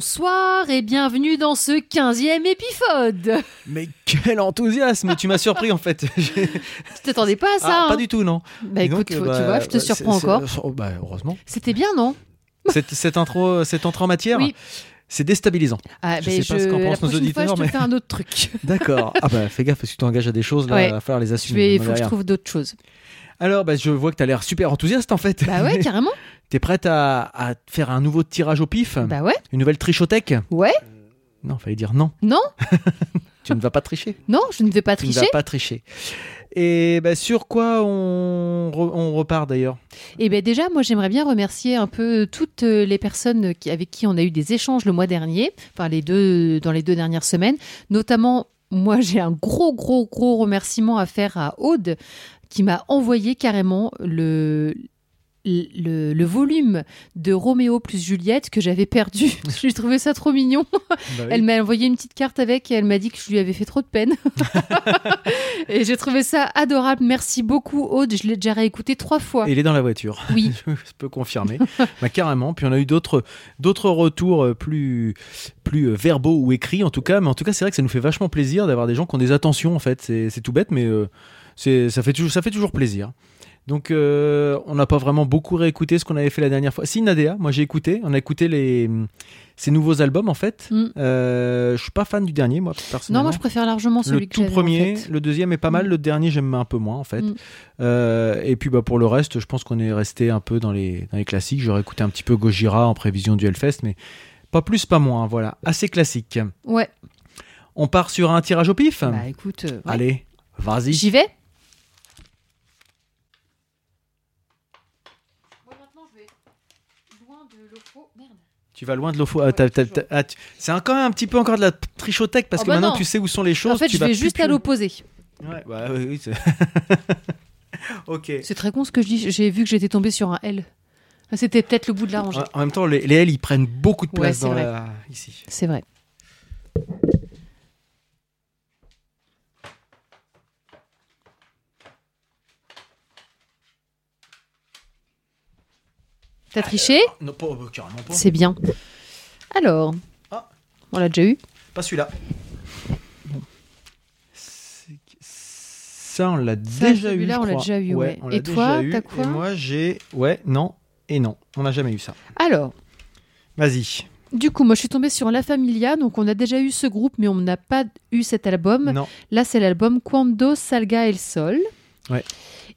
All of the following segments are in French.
Bonsoir et bienvenue dans ce 15e épisode. Mais quel enthousiasme Tu m'as surpris en fait. tu t'attendais pas à ça ah, hein Pas du tout, non. Bah écoute, tu vois, je te surprends encore. Bah, heureusement. C'était bien, non cette, cette, intro, cette entrée en matière Oui. C'est déstabilisant. Ah, je ben sais pas ce qu'en pensent nos auditeurs. Fois, je te mais... fais un autre truc. D'accord. Ah bah fais gaffe, parce que tu t'engages à des choses, là, Ouais. il va falloir les Je assumer. il faut que je trouve d'autres choses. Alors, bah, je vois que tu as l'air super enthousiaste en fait. Bah ouais, carrément. T'es prête à, à faire un nouveau tirage au pif Bah ouais. Une nouvelle trichothèque Ouais. Non, fallait dire non. Non, Tu ne vas pas tricher. non, je ne vais pas Tu ne tricher. vas pas tricher. Et bah, sur quoi on, re- on repart d'ailleurs? Et ben déjà, moi j'aimerais bien remercier un peu toutes les personnes qui, avec qui on a eu des échanges le mois dernier, enfin les deux dans les deux dernières semaines. Notamment, moi j'ai un gros gros gros remerciement à faire à Aude qui m'a envoyé carrément le le, le volume de Roméo plus Juliette que j'avais perdu. J'ai trouvé ça trop mignon. Elle m'a envoyé une petite carte avec et elle m'a dit que je lui avais fait trop de peine. et j'ai trouvé ça adorable. Merci beaucoup Aude. Je l'ai déjà réécouté trois fois. Et il est dans la voiture. Oui. je peux confirmer. bah, carrément. Puis on a eu d'autres retours euh, plus plus euh, verbaux ou écrits en tout cas. Mais en tout cas, c'est vrai que ça nous fait vachement plaisir d'avoir des gens qui ont des attentions en fait. C'est tout bête, mais euh, ça fait toujours ça fait toujours plaisir. Donc euh, on n'a pas vraiment beaucoup réécouté ce qu'on avait fait la dernière fois. Si Nadea, moi j'ai écouté. On a écouté les ces nouveaux albums en fait. Mm. Euh, je suis pas fan du dernier moi Non, personnellement. moi je préfère largement celui le que tout en premier, fait. le deuxième est pas mal, Mm. le dernier j'aime un peu moins en fait. Mm. Euh, et puis bah, pour le reste, je pense qu'on est resté un peu dans les, dans les classiques. J'aurais écouté un petit peu Gojira en prévision du Hellfest, mais pas plus, pas moins. Voilà, assez classique. Ouais. On part sur un tirage au pif? Bah écoute, euh, ouais. Allez, vas-y. j'y vais. Tu vas loin de. Ah, t'as- t'as- ah, C'est quand même un petit peu encore de la trichothèque parce Oh que bah maintenant non. tu sais où sont les choses. En fait, tu je vas vais plus juste à l'opposé. Ouais, bah, oui, oui, c'est- ok. C'est très con ce que je dis. J'ai vu que j'étais tombée sur un L. Ah, C'était peut-être le bout de la rangée. En même temps, les, les L ils prennent beaucoup de place dans la... ici. C'est vrai. T'as triché Non, pas, euh, carrément pas. C'est bien. Alors, Ah. on l'a déjà eu. Pas celui-là. C'est- Ça, on l'a Ça, déjà eu. celui-là, je on l'a crois. déjà eu, ouais. on l'a Et toi, déjà eu. t'as quoi Et moi, j'ai. Ouais, non et non. On n'a jamais eu ça. Alors, Vas-y. du coup, moi je suis tombée sur La Familia, donc on a déjà eu ce groupe, mais on n'a pas eu cet album. Non. Là, c'est l'album Quando Salga el Sol. Ouais.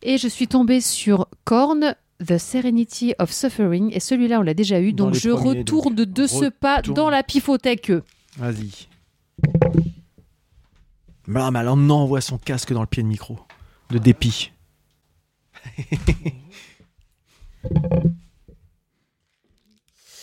Et je suis tombée sur Korn, The Serenity of Suffering. Et celui-là, on l'a déjà eu. Dans donc je premiers, retourne donc, de ce pas retourne. dans la pifothèque. Vas-y. Ah, mais alors, on envoie son casque dans le pied de micro. De dépit.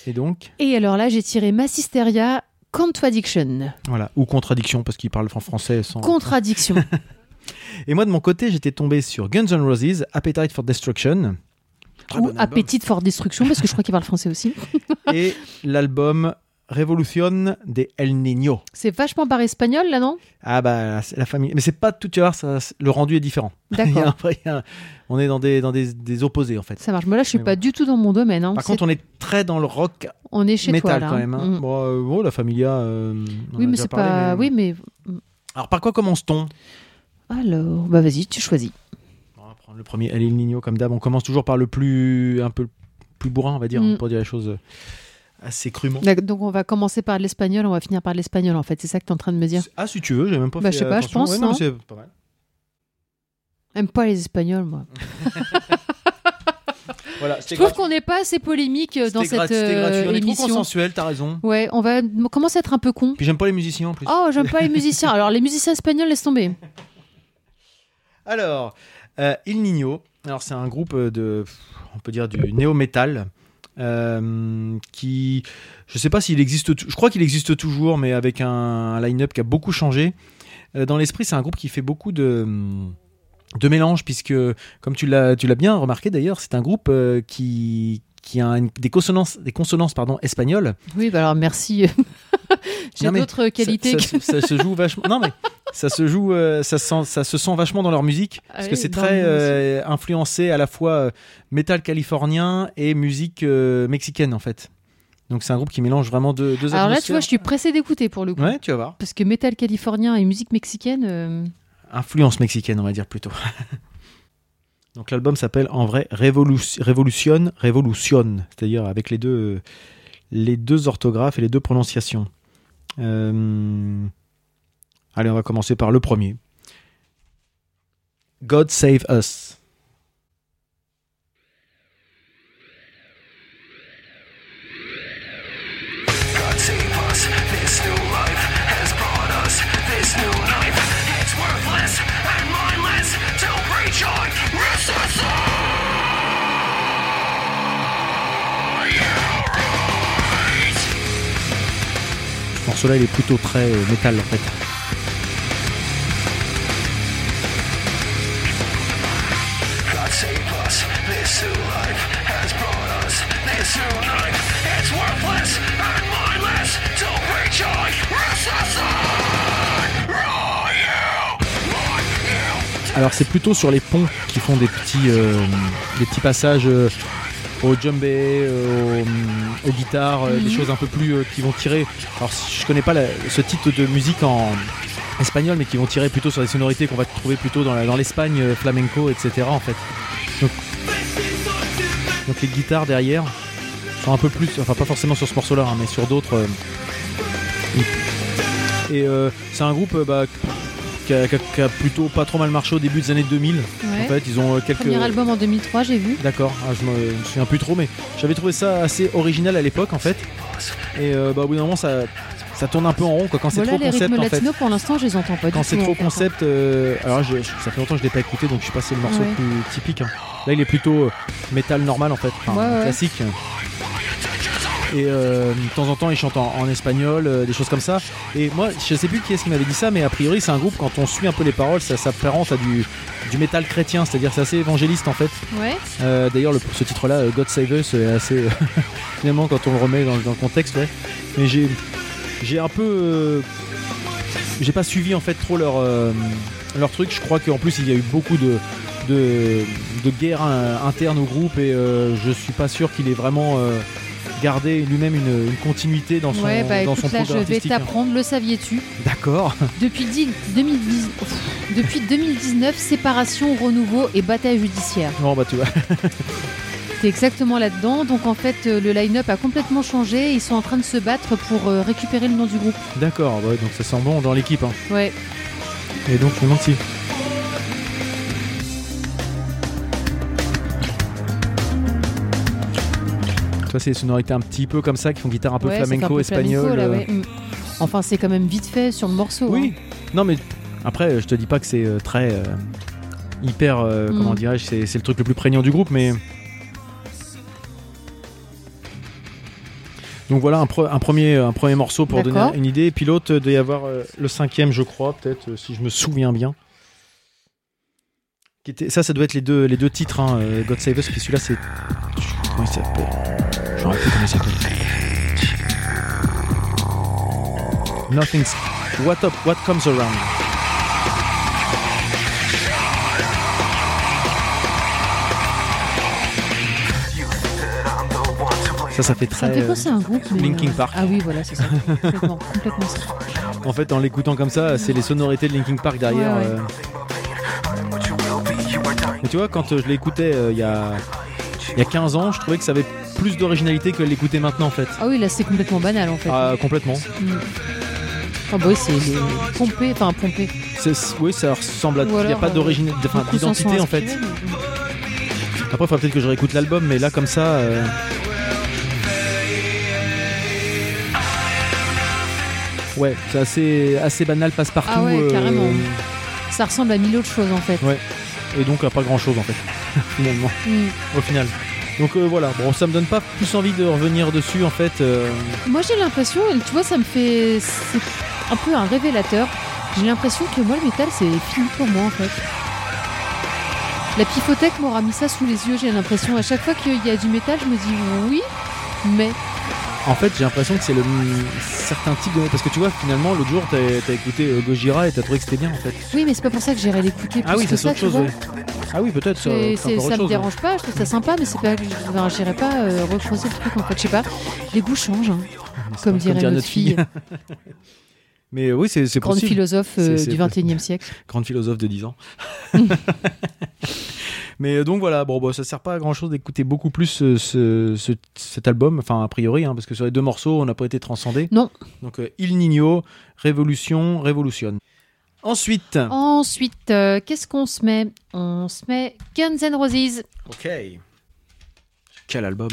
et donc, Et alors là, j'ai tiré Massisteria Contradiction. voilà. Ou contradiction, parce qu'il parle en français sans. Contradiction. Et moi, de mon côté, j'étais tombé sur Guns N' Roses, Appetite for Destruction. Très Ou bon. Appétit for Destruction, parce que je crois qu'il parle français aussi. et l'album Revolution de El Niño. C'est vachement par espagnol, là, non? Ah bah la famille, mais c'est pas tout, tu voir, ça, le rendu est différent. D'accord. on est dans des dans des, des opposés en fait. Ça marche. Moi, là, je suis Mais pas du tout dans mon domaine. hein. Par contre, on est très dans le rock on est chez métal toi, là. quand même. hein. Mm. Bon, euh, bon, la Familia. euh, Oui, mais c'est pas. mais- Oui, mais. Alors par quoi commence-t-on? Alors, bah vas-y, tu choisis. Le premier El Niño comme d'hab. On commence toujours par le plus un peu plus bourrin, on va dire, Mm. pour dire les choses euh, assez crûment. Donc, on va commencer par l'espagnol, on va finir par l'espagnol, en fait. C'est ça que tu es en train de me dire. Ah si tu veux, j'ai même pas Bah, fait je sais pas, je pense, Ouais, non, c'est pas mal. J'aime pas les espagnols, moi. Voilà, Je trouve qu'on n'est pas assez polémique euh, dans cette euh. On est trop émission. consensuel, t'as raison. Ouais, on va on commence à être un peu con. Puis j'aime pas les musiciens en plus. Oh, j'aime pas les musiciens. Alors, les musiciens espagnols, laisse tomber. Alors, euh, Il Niño, alors c'est un groupe de, on peut dire du néo-metal, euh, qui, je sais pas s'il existe, je crois qu'il existe toujours, mais avec un, un line-up qui a beaucoup changé. Euh, dans l'esprit, c'est un groupe qui fait beaucoup de de mélange, puisque, comme tu l'as bien remarqué d'ailleurs, c'est un groupe euh, qui qui a une- des consonances, des consonances pardon, espagnoles. Oui, bah alors merci. J'ai d'autres qualités. Ça, que- ça- ça se joue vachement. Non mais ça se joue, euh, ça, sent, ça se sent vachement dans leur musique parce Ah que oui, c'est très euh, influencé à la fois euh, métal californien et musique mexicaine en fait. Donc c'est un groupe qui mélange vraiment deux, deux Alors là, tu vois, je suis pressée d'écouter pour le coup. Ouais, tu vas voir. Parce que métal californien et musique mexicaine. Influence mexicaine, on va dire plutôt. Donc l'album s'appelle en vrai Révolu- Révolution, Révolution, c'est-à-dire avec les deux, les deux orthographes et les deux prononciations. Euh, Allez, on va commencer par le premier. God Save Us. God save us, this new life has brought us this new knife. It's worthless and mindless to preach on Ce morceau-là, il est plutôt très euh, métal en fait. Save us, this new life has brought us this new knife. It's worthless and mindless. Alors c'est plutôt sur les ponts qui font des petits, euh, des petits passages euh, au djembé, euh, au- aux guitares, des choses un peu plus euh, qui vont tirer. Alors je connais pas la- ce type de musique en espagnol, mais qui vont tirer plutôt sur des sonorités qu'on va trouver plutôt dans l'Espagne, flamenco, etc. En fait. Donc, les guitares derrière sont un peu plus, enfin pas forcément sur ce morceau-là, hein, mais sur d'autres. euh, et euh, c'est un groupe euh, bah, qui, a, qui a- qui a plutôt pas trop mal marché au début des années 2000. ouais. En fait, ils ont quelques. Premier album en 2003, j'ai vu. D'accord, ah, je me me souviens plus trop, mais j'avais trouvé ça assez original à l'époque en fait. Et bah, au bout d'un moment, ça, ça tourne un peu en rond quoi, quand c'est Voilà, trop les concept rythmes en fait. pour l'instant, je les entends pas Quand c'est trop fait. concept, euh, alors je- ça fait longtemps que je l'ai pas écouté donc je suis passé le morceau Ouais. plus typique. hein. Là, il est plutôt euh, métal normal en fait, enfin, Ouais, ouais. classique. Et euh, de temps en temps, il chante en, en espagnol, euh, des choses comme ça. Et moi, je sais plus qui est-ce qui m'avait dit ça, mais a priori, c'est un groupe, quand on suit un peu les paroles, ça s'apparente à du, du métal chrétien, c'est-à-dire c'est assez évangéliste en fait. Ouais. Euh, D'ailleurs, le- ce titre-là, God Save Us, est assez. finalement, quand on le remet dans, dans le contexte, ouais. Mais j'ai, j'ai un peu. euh, j'ai pas suivi en fait trop leur, euh, leur truc. Je crois qu'en plus, il y a eu beaucoup de. De, de guerres internes au groupe et euh, je suis pas sûr qu'il ait vraiment gardé lui-même une, une continuité dans son, Ouais, bah dans écoute, son là, je vais hein. t'apprendre, le saviez-tu? D'accord. Depuis, dix- 2010 pff, depuis 2019, séparation, renouveau et bataille judiciaire. Bon bah tu vois. T'es exactement là-dedans. Donc en fait, euh, le line-up a complètement changé. Ils sont en train de se battre pour euh, récupérer le nom du groupe. D'accord. ouais, donc ça sent bon dans l'équipe. hein. Ouais. Et donc je me demande si. Tu vois, c'est des sonorités un petit peu comme ça qui font guitare un peu Ouais, un flamenco, peu espagnol. flamenco, là, euh. ouais. Mm. Enfin, c'est quand même vite fait sur le morceau. Oui. hein. Non, mais après, je te dis pas que c'est très euh, hyper. euh, Mm. Comment dirais-je c'est le truc le plus prégnant du groupe, mais. Donc voilà un, pre- un premier, un premier morceau pour donner une idée. Et puis l'autre, il doit y avoir euh, le cinquième, je crois, peut-être, euh, si je me souviens bien. Qui était, ça, ça doit être les deux, les deux titres, hein, euh, God Save Us, puis celui-là, c'est. Comment il s'appelle? Je me rappelle plus comment il s'appelle. Nothing's. What up, what comes around. Ça, ça fait Ça très. fait penser à un groupe. mais, Linkin euh, Park. Ah oui, voilà, c'est ça. complètement, complètement ça. euh, en fait, en l'écoutant comme ça, c'est les sonorités de Linkin Park derrière. Ouais, ouais. euh. Mais tu vois, quand euh, je l'écoutais euh, il y, a, il y a 15 ans, je trouvais que ça avait plus d'originalité que l'écouter maintenant en fait. Ah oui, là, c'est complètement banal en fait. Ah, complètement. Mm. Ah bah oui, c'est les pompé, enfin pompé. C'est- c'est- oui, ça ressemble à. Il n'y a pas euh, d'origine, d'identité en fait. Après, il faudra peut-être que je réécoute l'album, mais là, comme ça. euh, Ouais, c'est assez, assez banal, passe-partout. Ah ouais, euh, carrément. Ça ressemble à mille autres choses en fait. Et donc, à pas grand-chose en fait, finalement, Mm. au final. Donc euh, voilà, bon, ça me donne pas plus envie de revenir dessus en fait. euh, Moi j'ai l'impression, tu vois, ça me fait. C'est un peu un révélateur. J'ai l'impression que moi le métal c'est fini pour moi en fait. La pifothèque m'aura mis ça sous les yeux, j'ai l'impression. À chaque fois qu'il y a du métal, je me dis oui, mais. En fait, j'ai l'impression que c'est le certain type de parce que tu vois finalement l'autre jour t'as as écouté euh, Gojira et t'as trouvé que c'était bien en fait. Oui, mais c'est pas pour ça que j'irai l'écouter Ah oui, c'est ça, autre chose. ouais. Ah oui, peut-être. Ça, ça me chose, dérange pas, je trouve ça sympa, mais c'est pas enfin, j'irai pas euh, le truc en fait. Je sais pas, les goûts changent, hein, ouais. comme dirait notre fille, Mais oui, c'est c'est grande possible. philosophe euh, du 21e siècle. grande philosophe de 10 ans. Mais euh, donc voilà, bon, bah, ça sert pas à grand chose d'écouter beaucoup plus euh, ce, ce- cet album, enfin a priori, hein, parce que sur les deux morceaux, on n'a pas été transcendé. Non. Donc euh, Il Nino, Révolution, Révolution. Ensuite, Ensuite, euh, qu'est-ce qu'on se met? On se met Guns N' Roses. ok. Quel album?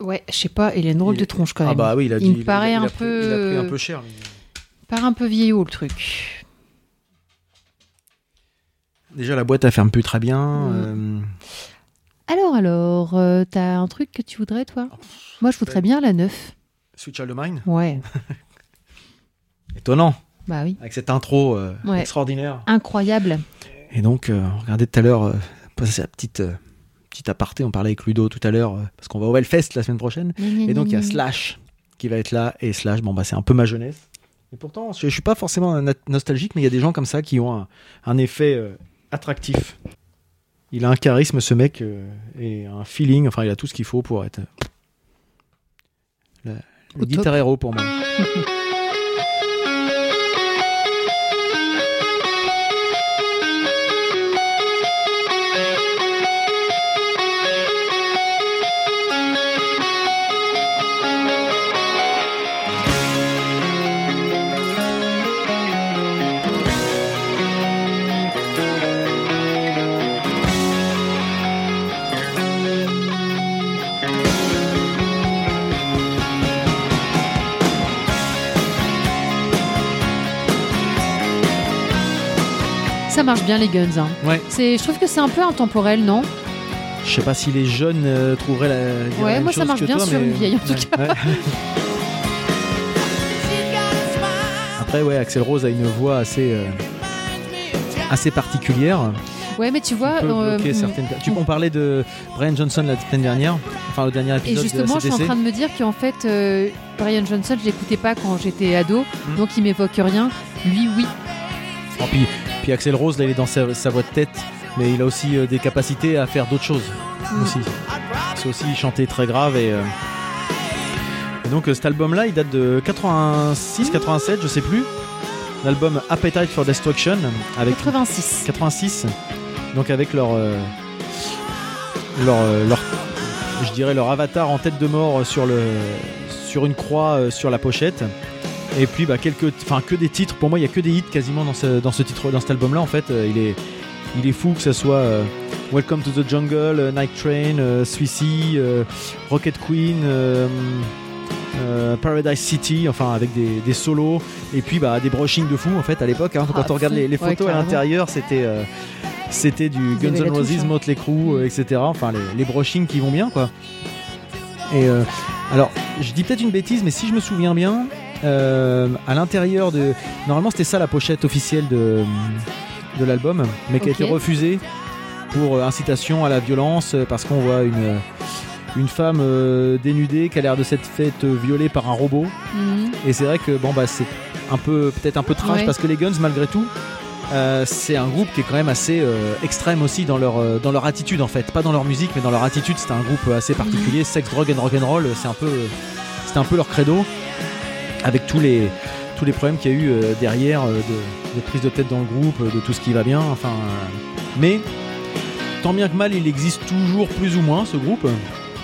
Ouais, je sais pas, il a une drôle Il de tronche quand même. Ah bah oui, il a Il dit- me paraît a- un a pris- peu- Il a pris un peu cher. lui. Il paraît un peu vieillot le truc. Déjà, la boîte, elle ferme plus très bien. Mm. euh, Alors, alors, euh, t'as un truc que tu voudrais, toi? Moi, je voudrais bien la 9. Switch All the Mine? Ouais, Étonnant, bah oui. avec cette intro euh, Ouais. extraordinaire. Incroyable. Et donc, euh, regardez tout à l'heure, passer la petite, petite aparté, on parlait avec Ludo tout à l'heure, parce qu'on va au Hellfest la semaine prochaine. Et donc, il y a Slash qui va être là, et Slash, bon, bah, c'est un peu ma jeunesse. Et pourtant, je, je suis pas forcément nostalgique, mais il y a des gens comme ça qui ont un, un effet euh, attractif. Il a un charisme, ce mec, euh, et un feeling, enfin, il a tout ce qu'il faut pour être. euh, le, le guitar héros pour moi. marche bien, les Guns. hein. Ouais. C'est, je trouve que c'est un peu intemporel, non? Je sais pas si les jeunes euh, trouveraient la. Ouais, la moi, ça marche bien toi, sur mais- une vieille, en tout ouais. Après, ouais, Axel Rose a une voix assez, euh, assez particulière. Ouais, mais tu vois, euh, certaines... Tu on parlait de Brian Johnson la semaine dernière, enfin au dernier et épisode justement, de je suis en train de me dire qu'en fait, euh, Brian Johnson, je l'écoutais pas quand j'étais ado, Hmm. donc il m'évoque rien. Lui, oui. Oh, puis, puis Axel Rose, là, il est dans sa, sa voix de tête, mais il a aussi euh, des capacités à faire d'autres choses Mm. aussi. C'est aussi chanter très grave et. euh, et donc euh, cet album-là, il date de 86, 87, je sais plus. L'album Appetite for Destruction avec 86. 86 donc avec leur leur, leur je dirais leur avatar en tête de mort sur le sur une croix sur la pochette et puis bah quelques enfin que des titres. Pour moi il y a que des hits quasiment dans ce dans ce titre dans cet album là en fait. Euh, il est il est fou que ça soit euh, Welcome to the Jungle, euh, Night Train, euh, Rocket Queen, euh, euh, Paradise City, enfin avec des, des solos. Et puis bah des brushings de fou en fait à l'époque hein, Ah, quand on regarde les, Ouais, photos à l'intérieur c'était euh, c'était du Guns N' Roses, hein. Motley Crue, euh, etc. Enfin les, les brushings qui vont bien quoi. Et alors je dis peut-être une bêtise mais si je me souviens bien euh, à l'intérieur de normalement c'était ça la pochette officielle de de l'album mais qui a été refusée pour euh, incitation à la violence euh, parce qu'on voit une une femme euh, dénudée qui a l'air de s'être faite violer par un robot. Mhm. et c'est vrai que bon bah c'est un peu peut-être un peu trash Ouais. parce que les Guns malgré tout euh, c'est un groupe qui est quand même assez euh, extrême aussi dans leur euh, dans leur attitude en fait. Pas dans leur musique mais dans leur attitude c'est un groupe assez particulier. Sex drug and rock'n'roll c'est un peu c'est un peu leur credo avec tous les tous les problèmes qu'il y a eu euh, derrière euh, de, de prise de tête dans le groupe euh, de tout ce qui va bien enfin mais tant bien que mal il existe toujours plus ou moins ce groupe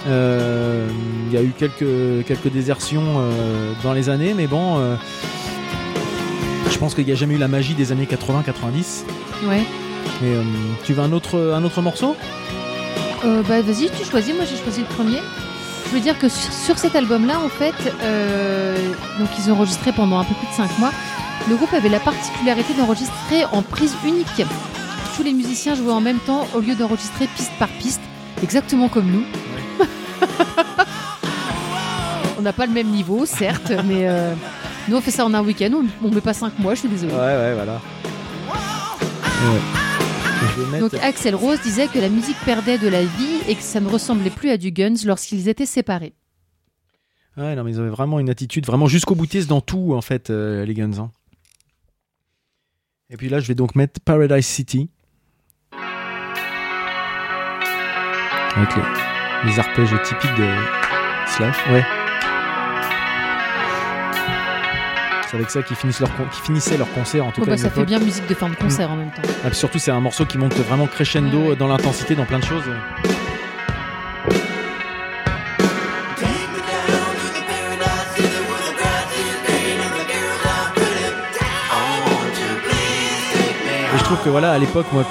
euh, il y a eu quelques, quelques désertions euh, dans les années, mais bon, euh, je pense qu'il n'y a jamais eu la magie des années 80-90. Ouais. Et euh, tu veux un autre, un autre morceau? Euh, bah vas-y, tu choisis. Moi, j'ai choisi le premier. Je veux dire que sur, sur cet album-là, en fait, euh, donc ils ont enregistré pendant un peu plus de 5 mois. Le groupe avait la particularité d'enregistrer en prise unique. Tous les musiciens jouaient en même temps au lieu d'enregistrer piste par piste, exactement comme nous. on n'a pas le même niveau, certes, mais euh, nous on fait ça en un week-end. On, on met pas 5 mois, je suis désolée. Ouais, ouais, voilà. Ouais. Mettre. Donc Axel Rose disait que la musique perdait de la vie et que ça ne ressemblait plus à du Guns lorsqu'ils étaient séparés. Ouais, non, mais ils avaient vraiment une attitude vraiment jusqu'au boutiste dans tout, en fait, euh, les Guns. hein. Et puis là, je vais donc mettre Paradise City. Avec les, les arpèges typiques de Slash. Ouais. C'est avec ça qu'ils finissent leur con- finissaient leur concert, en tout cas. bah, ça fait bien musique de fin de concert en même temps. Ah, puis surtout, c'est un morceau qui monte vraiment crescendo Ouais, ouais. dans l'intensité, dans plein de choses. Et je trouve que voilà, à l'époque, moi,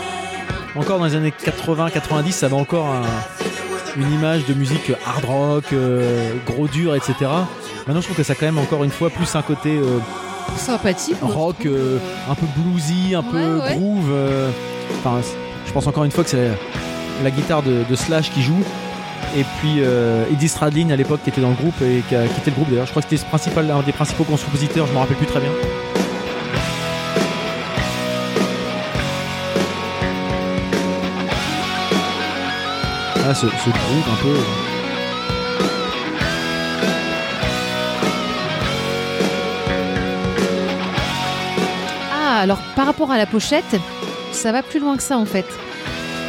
encore dans les années 80-90, ça avait encore un- une image de musique hard rock, euh, gros dur, etc. Maintenant, je trouve que ça a quand même encore une fois plus un côté euh, Sympathique. rock euh, un peu bluesy, un peu Ouais, groove. euh, Enfin, je pense encore une fois que c'est la guitare de, de Slash qui joue. Et puis euh, Eddie Stradlin à l'époque qui était dans le groupe et qui a quitté le groupe d'ailleurs. Je crois que c'était un des principaux compositeurs, je me rappelle plus très bien. Ah, ce, ce groove un peu. euh, Ah, alors par rapport à la pochette, ça va plus loin que ça en fait.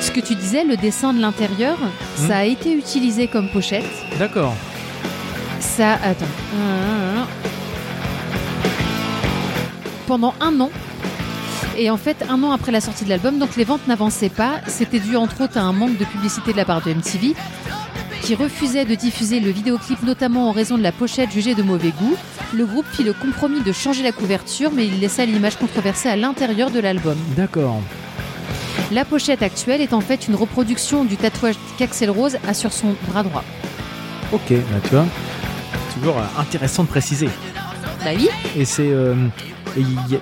Ce que tu disais, le dessin de l'intérieur, Hmm. ça a été utilisé comme pochette. D'accord. Ça, attends. Pendant un an. Et en fait, un an après la sortie de l'album, donc les ventes n'avançaient pas. C'était dû entre autres à un manque de publicité de la part de MTV, qui refusait de diffuser le vidéoclip, notamment en raison de la pochette jugée de mauvais goût. Le groupe fit le compromis de changer la couverture, mais il laissa l'image controversée à l'intérieur de l'album. D'accord. La pochette actuelle est en fait une reproduction du tatouage qu'Axel Rose a sur son bras droit. Ok, bah, tu vois. Toujours euh, intéressant de préciser. Bah oui, Et c'est. euh, il y, a,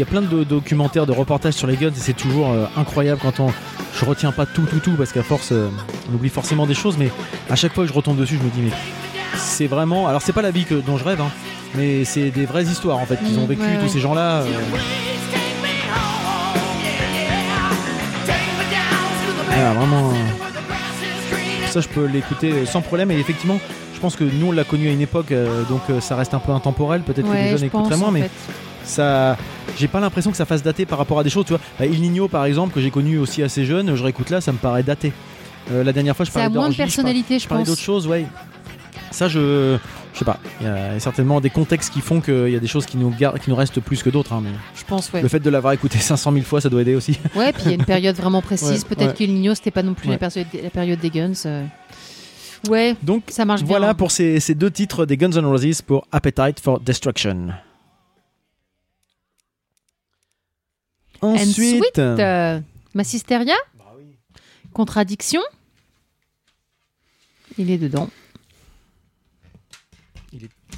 y plein de do- documentaires, de reportages sur les guns, et c'est toujours euh, incroyable quand on. Je retiens pas tout, tout, tout, parce qu'à force, euh, on oublie forcément des choses, mais à chaque fois que je retombe dessus, je me dis, mais c'est vraiment. Alors, c'est pas la vie que, dont je rêve, hein, mais c'est des vraies histoires, en fait, qu'ils ont Mm, vécu, ouais, tous ouais. ces gens-là. euh, voilà, vraiment. ça, je peux l'écouter sans problème, et effectivement. Je pense que nous on l'a connu à une époque, euh, donc euh, ça reste un peu intemporel. Peut-être que les jeunes je écouteraient moins, mais fait. Ça j'ai pas l'impression que ça fasse dater par rapport à des choses tu vois Bah, Il Nino par exemple que j'ai connu aussi assez jeune je réécoute là ça me paraît daté Euh, la dernière fois je parlais moins de personnalité, je parlais, je pense. d'autres choses ouais ça je je sais pas il y a certainement des contextes qui font qu'il y a des choses qui nous gar- qui nous restent plus que d'autres hein, mais Je pense, ouais. le fait de l'avoir écouté 500 000 fois ça doit aider aussi Ouais, puis il y a une période vraiment précise. Ouais, Peut-être ouais. que Nino, c'était pas non plus Ouais. la, période, la période des Guns. euh. Ouais, donc ça marche bien. voilà pour ces, ces deux titres des Guns N' Roses pour Appetite for Destruction ensuite Sweet, euh, Massisteria Contradiction Il est dedans.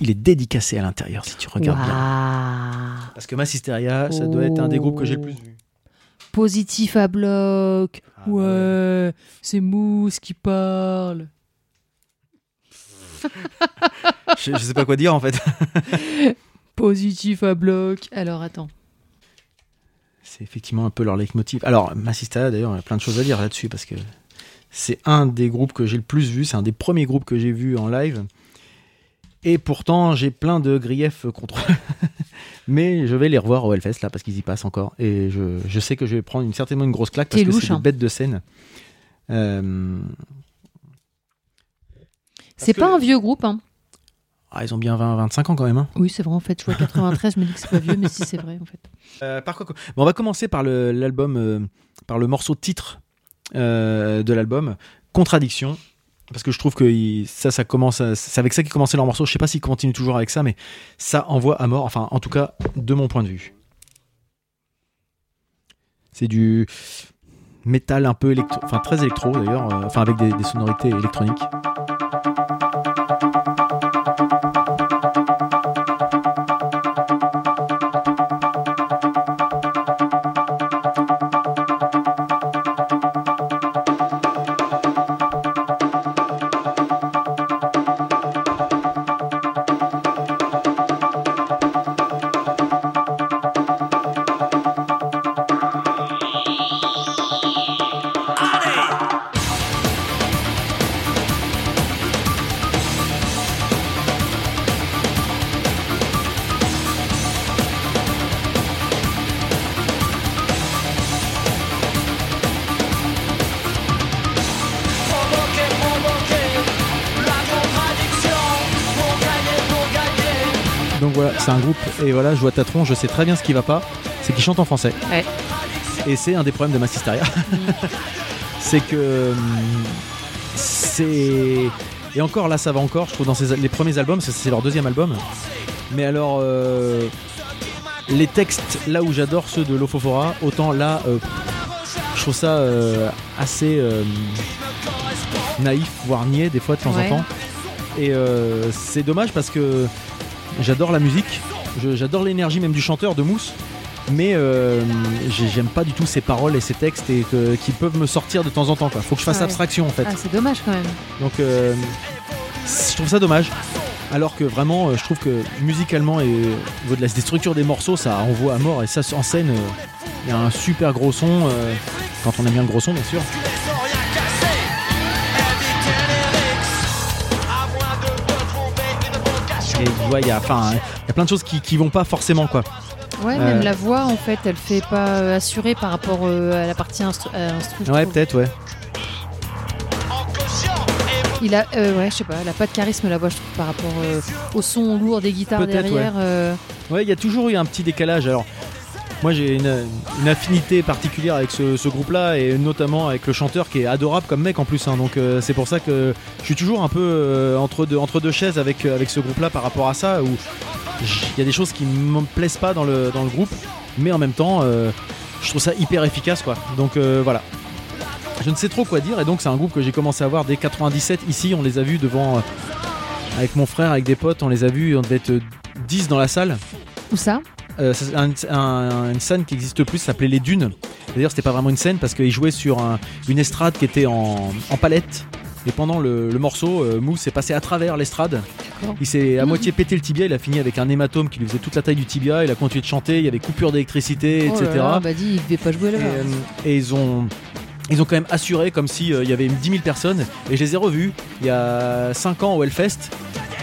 il est dédicacé à l'intérieur si tu regardes bien. Parce que Massisteria, ça doit être un des groupes que j'ai le plus vu. Positif à bloc. Ah, bah ouais, c'est Mousse qui parle. Je, je sais pas quoi dire en fait. Positif à bloc. Alors attends. C'est effectivement un peu leur leitmotiv. Alors, Massisteria, d'ailleurs, il y a plein de choses à dire là-dessus parce que c'est un des groupes que j'ai le plus vu. C'est un des premiers groupes que j'ai vu en live. Et pourtant, j'ai plein de griefs contre eux. Mais je vais les revoir au Hellfest là parce qu'ils y passent encore. Et je, je sais que je vais prendre une, certainement une grosse claque parce que c'est hein. bêtes de scène. Euh, C'est que- pas un vieux groupe, hein. Ah, ils ont bien 20-25 ans quand même. hein. Oui, c'est vrai, en fait. Je vois 93, je me dis que c'est pas vieux, mais si c'est vrai, en fait. Euh, par quoi- bon, on va commencer par le- l'album, euh, par le morceau titre euh, de l'album, Contradiction. Parce que je trouve que il- ça, ça commence, c'est avec ça qu'ils commençaient leur morceau. Je sais pas s'ils continuent toujours avec ça, mais ça envoie à mort. Enfin, en tout cas, de mon point de vue. C'est du métal un peu électro, enfin très électro d'ailleurs, enfin avec des, des sonorités électroniques. Et voilà, je vois ta tronche, je sais très bien ce qui va pas, c'est qu'ils chantent en français. Ouais. Et c'est un des problèmes de Massisteria. c'est que. C'est. Et encore là, ça va encore, je trouve, dans les premiers albums, c'est leur deuxième album. Mais alors. euh, les textes, là où j'adore ceux de Lofofora, autant là, euh, je trouve ça euh, assez naïf, voire niais des fois de temps Ouais. en temps. Et c'est dommage parce que j'adore la musique, j'adore l'énergie même du chanteur de Mousse, mais euh, j'ai- j'aime pas du tout ses paroles et ses textes et que- qui peuvent me sortir de temps en temps. Quoi. Faut que je fasse Ouais. abstraction en fait. Ah, c'est dommage quand même. Donc euh, je trouve ça dommage. Alors que vraiment, euh, je trouve que musicalement et au niveau de la des structures des morceaux, ça envoie à mort. Et ça, en scène, euh, il y a un super gros son. quand on aime bien le gros son, bien sûr. Et tu vois, il y a, a plein de choses qui, qui vont pas forcément, quoi. Ouais, Euh. même la voix, en fait, elle fait pas euh, assurer par rapport euh, à la partie instru. instru, Ouais, peut-être, ouais. Il a, euh, ouais, je sais pas, elle a pas de charisme la voix, je trouve, par rapport au son lourd des guitares derrière. Ouais, il y a toujours eu un petit décalage. Alors, moi, j'ai une, une affinité particulière avec ce, ce groupe-là, et notamment avec le chanteur qui est adorable comme mec en plus. hein. donc, euh, c'est pour ça que je suis toujours un peu euh, entre, deux, entre deux chaises avec, avec ce groupe-là par rapport à ça, où il y a des choses qui me plaisent pas dans le, dans le groupe, mais en même temps, euh, je trouve ça hyper efficace, quoi. Donc, euh, voilà. Je ne sais trop quoi dire, et donc, c'est un groupe que j'ai commencé à voir dès 97. Ici, on les a vus devant. euh, avec mon frère, avec des potes, on les a vus, on devait être euh, 10 dans la salle. Où ça? C'est un- un- une scène qui existe plus, s'appelait Les Dunes. D'ailleurs, c'était pas vraiment une scène parce qu'il jouait sur un- une estrade qui était en, en palette. Et pendant le, le morceau, euh, Mousse est passé à travers l'estrade. Il s'est à Mhm. moitié pété le tibia. Il a fini avec un hématome qui lui faisait toute la taille du tibia. Il a continué de chanter. Il y avait coupure d'électricité, Oh etc. là là, bah dis, il devait pas jouer Et, euh, et ils ont. Ils ont quand même assuré comme s'il y avait 10 000 personnes. Et je les ai revus il y a 5 ans au Hellfest.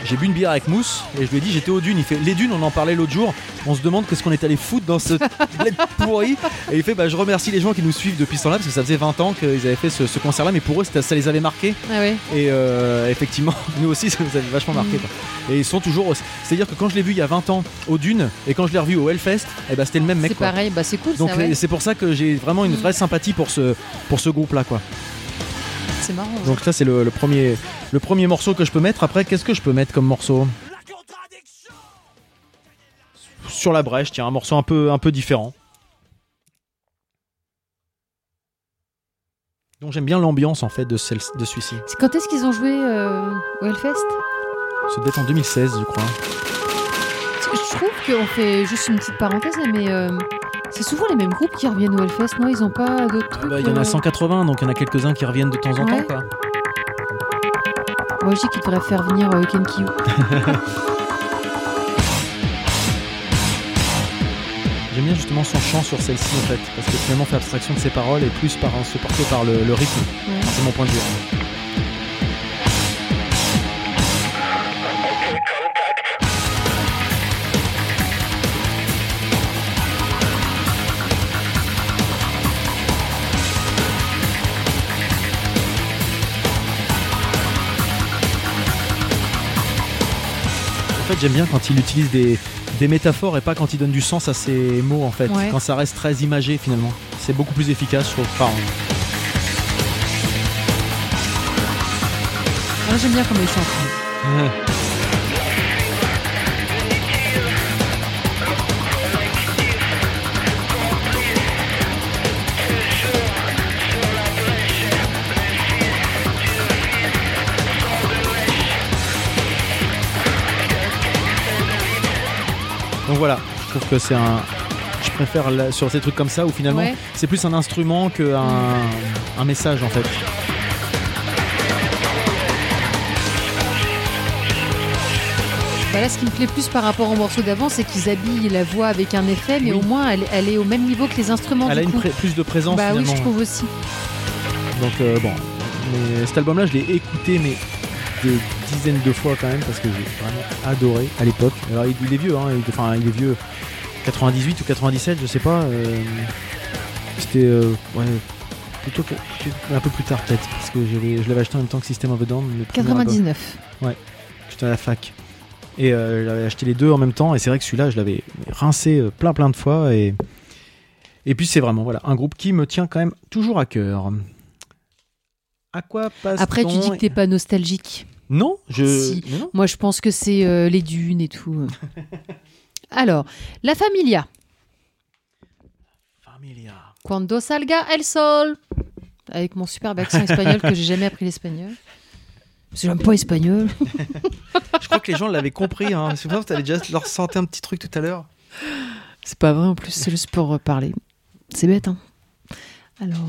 J'ai bu une bière avec Mousse et je lui ai dit j'étais aux dunes. Il fait les dunes, on en parlait l'autre jour. On se demande qu'est-ce qu'on est allé foutre dans ce bled pourri. Et il fait bah je remercie les gens qui nous suivent depuis ce temps-là parce que ça faisait 20 ans qu'ils avaient fait ce, ce concert-là, mais pour eux ça les avait marqués. Ah. Et euh, effectivement, nous aussi, ça nous avait vachement marqué. Mm. quoi. Et ils sont toujours. C'est-à-dire que quand je l'ai vu il y a 20 ans aux dunes et quand je l'ai revu au Hellfest, ben, c'était le même mec. C'est pareil, bah c'est cool Donc ouais. c'est pour ça que j'ai vraiment une Mm. vraie sympathie pour ce, pour ce groupe-là. quoi. C'est marrant. ouais. Donc ça c'est le, le premier, le premier morceau que je peux mettre. Après, qu'est-ce que je peux mettre comme morceau? Sur la brèche, tiens, un morceau un peu, un peu différent. Donc j'aime bien l'ambiance en fait de, celle, de celui-ci. C'est Quand est-ce qu'ils ont joué euh, au Hellfest? Devait être en 2016, je crois. Je trouve qu'on fait juste une petite parenthèse là, mais euh, c'est souvent les mêmes groupes qui reviennent au Hellfest, non? Ils ont pas d'autres trucs Bah, Il y en a euh, 180, donc il y en a quelques-uns qui reviennent de temps en Ouais. temps. Quoi. Moi je dis qu'ils devraient faire venir euh, Ken Kyu. J'aime bien justement son chant sur celle-ci en fait, parce que finalement on fait abstraction de ses paroles et plus par se porter par le, le rythme. Ouais. C'est mon point de vue. J'aime bien quand il utilise des, des métaphores et pas quand il donne du sens à ses mots en fait. Ouais. Quand ça reste très imagé finalement. C'est beaucoup plus efficace, je trouve. Enfin, j'aime bien comment ils chantent. Voilà, je trouve que c'est un. Je préfère la- sur ces trucs comme ça où finalement Ouais. c'est plus un instrument qu'un un message en fait. Bah là, ce qui me plaît plus par rapport au morceau d'avant, c'est qu'ils habillent la voix avec un effet, mais Oui. au moins elle, elle est au même niveau que les instruments. Elle du a une coup. plus de présence Bah oui, je trouve aussi. Donc euh, bon, mais cet album-là, je l'ai écouté mais des dizaines de fois quand même parce que j'ai vraiment adoré à l'époque. Alors il, il est vieux, hein, il, enfin il est vieux, 98 ou 97, je sais pas. euh, C'était euh, ouais, plutôt que, un peu plus tard peut-être parce que je l'avais acheté en même temps que System of a Down. le premier album. 99. J'étais à la fac. Et euh, j'avais acheté les deux en même temps. Et c'est vrai que celui-là, je l'avais rincé plein plein de fois. Et, et puis c'est vraiment voilà, un groupe qui me tient quand même toujours à cœur. À quoi passe Après, tu dis que t'es pas nostalgique. Non, je. Si. Mais non. Moi, je pense que c'est euh, les dunes et tout. Alors, La Familia. Familia. Cuando salga el sol. Avec mon superbe accent espagnol que j'ai jamais appris l'espagnol. Parce que j'aime pas espagnol. Je crois que les gens l'avaient compris. Hein. C'est pour ça que déjà leur sorti un petit truc tout à l'heure. C'est pas vrai en plus, c'est juste pour parler. C'est bête, hein. Alors,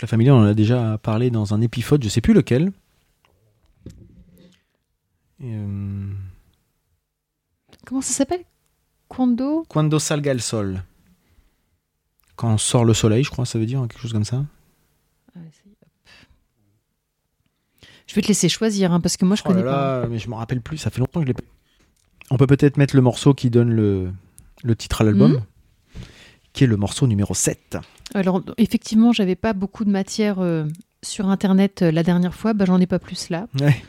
Donc la Familia, on en a déjà parlé dans un épisode, je sais plus lequel. Euh, comment ça s'appelle? Cuando Cuando salga el sol. Quand sort le soleil, je crois, ça veut dire quelque chose comme ça. Ah, Je vais te laisser choisir, hein, parce que moi je Oh là connais pas. là, mais je me rappelle plus, ça fait longtemps que je l'ai pas. On peut peut-être mettre le morceau qui donne le, le titre à l'album, Mhm. qui est le morceau numéro 7. Alors, effectivement, j'avais pas beaucoup de matière euh, sur internet euh, la dernière fois, bah, j'en ai pas plus là. Ouais.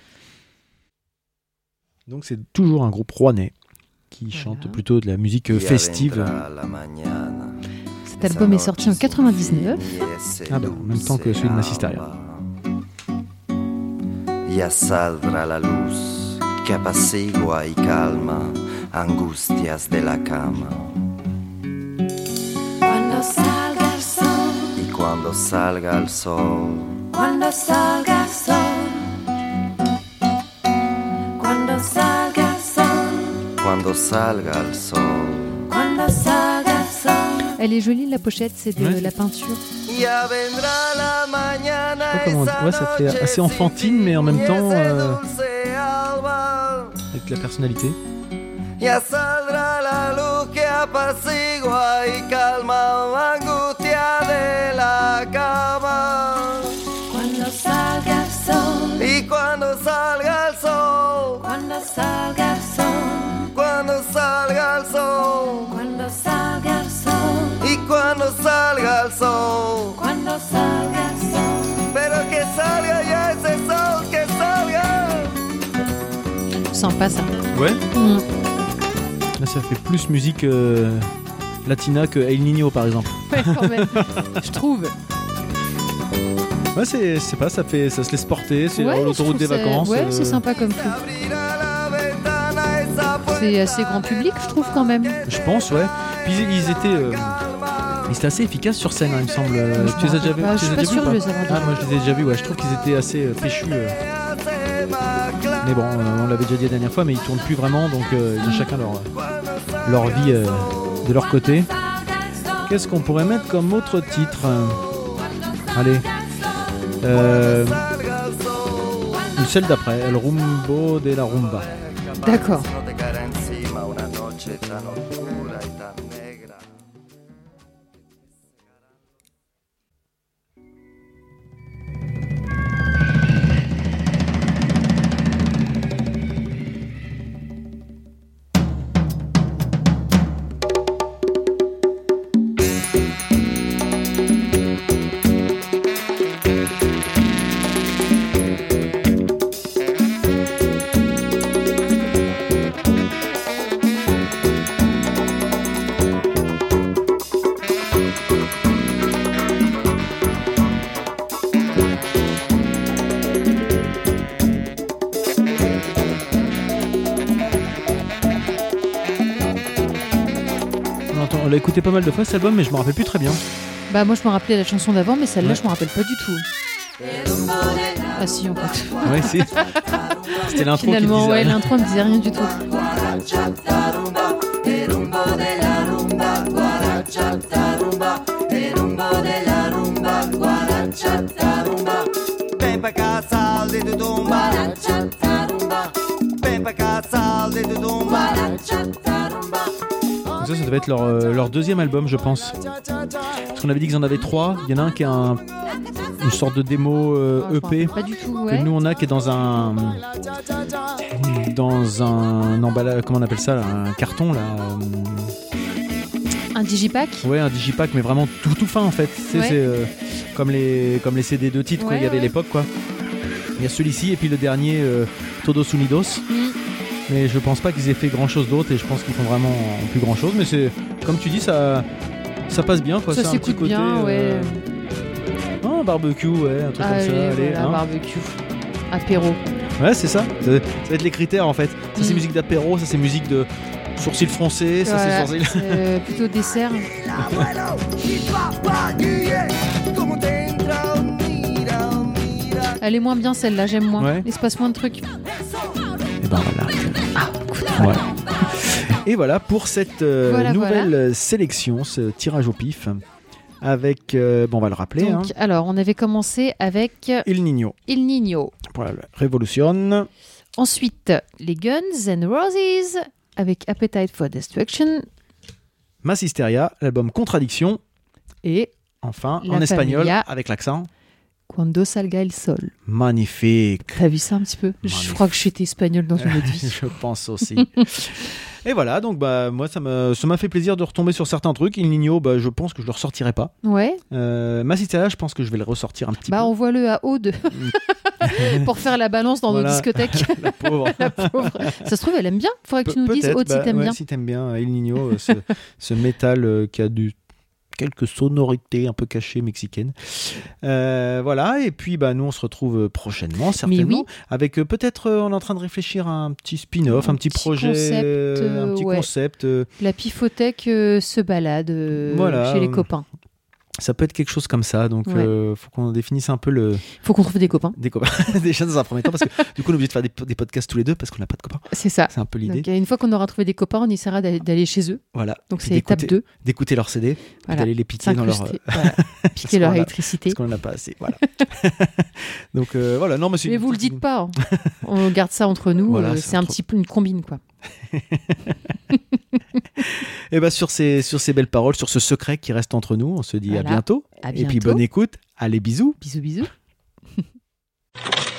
Donc c'est toujours un groupe rouennais qui Voilà. chante plutôt de la musique euh, festive. Cet album est sorti en 99. Ah bah, en même temps que celui de Massisteria. Ya saldrá la luz que apacigua y calma angustias de la cama. Salga el sol, cuando salga el sol, cuando salga el sol, cuando salga el sol. cuando salga el sol. Elle est jolie, la pochette, c'est de Ouais. la peinture. Ya vendrá la mañana. Je sais pas comment- ouais, ça fait assez enfantine, mais en même temps, euh, avec la personnalité. Ya saldrá la luz que apacigua y salga el sol, cuando salga el sol, cuando salga el sol, y cuando salga el sol, cuando salga el sol. pero que salga ya ese sol, que salga. Sympa ça. Ouais. Mm. Là, ça fait plus musique euh, latina que El Nino, par exemple. Ouais, quand même. Je trouve. Ouais, c'est c'est pas, ça fait, ça se laisse porter. C'est Ouais, je l'autoroute trouve des ça- vacances. Ouais, euh, c'est sympa comme truc. Abrirá C'est assez grand public, je trouve quand même. Je pense, ouais. Puis ils, étaient, euh, ils étaient assez efficaces sur scène, hein, il me semble. Euh, Je tu les as déjà vus je suis as pas sûre les avoir Ah, moi je les ai déjà vus, ouais. Je trouve qu'ils étaient assez euh, péchus. euh. Mais bon, euh, on l'avait déjà dit la dernière fois, mais ils tournent plus vraiment, donc euh, ils ont chacun leur, leur vie euh, de leur côté. Qu'est-ce qu'on pourrait mettre comme autre titre Allez. Euh, celle d'après, El Rumbo de la Rumba. D'accord. Écouté pas mal de fois cet album, mais je me rappelle plus très bien. Bah, moi je me rappelais la chanson d'avant, mais celle-là Ouais. je me rappelle pas du tout. Ah si, en fait. Ouais, si. C'était l'intro Finalement, ouais, l'intro ne disait rien du tout. Ça, ça devait être leur, euh, leur deuxième album, je pense. Parce qu'on avait dit qu'ils en avaient trois. Il y en a un qui un- une sorte de démo euh, Ah, EP rappelle Pas du tout, que ouais. nous on a qui est dans un dans un emballage, comment on appelle ça, là, un carton là. euh, Un digipack? Ouais, un digipack, mais vraiment tout tout fin en fait. Tu sais, Ouais. c'est euh, comme les comme les CD de titres qu'il y Ouais, avait à ouais. l'époque quoi. Il y a celui-ci et puis le dernier Todos Unidos. Mm. Mais je pense pas qu'ils aient fait grand chose d'autre et je pense qu'ils font vraiment plus grand chose. Mais c'est comme tu dis, ça, ça passe bien quoi. Ça un s'écoute côté, bien, ouais. euh, ah, un barbecue, ouais, un truc Allez, comme ça. Allez, voilà, hein. barbecue. Apéro. Ouais, c'est ça. Ça, ça va être les critères en fait. Ça c'est Mm. musique d'apéro, ça c'est musique de sourcils froncés, ça Voilà, c'est sourcils. c'est, euh, plutôt dessert. Elle est moins bien celle-là, j'aime moins. Ouais. Il se passe moins de trucs. Et ben voilà. Voilà. Et voilà pour cette euh, Voilà, nouvelle voilà. sélection, ce tirage au pif. Avec, euh, bon, on va le rappeler, Donc, hein, alors, on avait commencé avec Il Niño Il Nino. pour la Révolution. Ensuite, les Guns and Roses avec Appetite for Destruction Mass Hysteria, l'album Contradiction. et Enfin, La en espagnol, avec l'accent. Cuando salga el sol. Magnifique. T'as vu ça un petit peu? Je crois que j'étais espagnol dans une autre vie. Je pense aussi. Et voilà, donc bah moi ça m'a ça m'a fait plaisir de retomber sur certains trucs. Il Nino, bah je pense que je le ressortirai pas. Ouais, Euh, je pense que je vais le ressortir un petit bah peu. on voit le à haut de... pour faire la balance dans Voilà. nos discothèques. La pauvre. La pauvre. Ça se trouve, elle aime bien. Faudrait que tu nous dises, Aude, si bah, t'aimes ouais, bien. Si t'aimes bien euh, Il Nino, euh, ce, ce métal euh, qui a du quelques sonorités un peu cachées mexicaines. Euh, voilà, et puis bah, nous on se retrouve prochainement, certainement, oui. avec euh, peut-être euh, on est en train de réfléchir à un petit spin-off, un, Un petit projet, concept, un petit ouais. concept. La pifothèque se balade Voilà, chez les copains. Ça peut être quelque chose comme ça, donc Ouais. euh, faut qu'on définisse un peu le Faut qu'on trouve des copains. des copains déjà dans un premier temps parce que du coup on est obligé de faire des, des podcasts tous les deux parce qu'on n'a pas de copains. C'est ça. C'est un peu l'idée. Euh, une fois qu'on aura trouvé des copains, on essaiera d'aller chez eux. Voilà. Donc c'est étape d'écouter- 2. D'écouter leurs CD, Voilà. d'aller les piquer dans leur. Voilà. parce Piquer leur a- électricité. parce qu'on n'en a pas assez. Voilà. donc euh, voilà, non mais Mais vous le dites pas. hein. On garde ça entre nous. Voilà, euh, c'est un petit peu une combine, quoi. Et bah sur ces sur ces belles paroles, sur ce secret qui reste entre nous, on se dit à bientôt. À Et puis bonne écoute. Allez bisous. Bisous, bisous.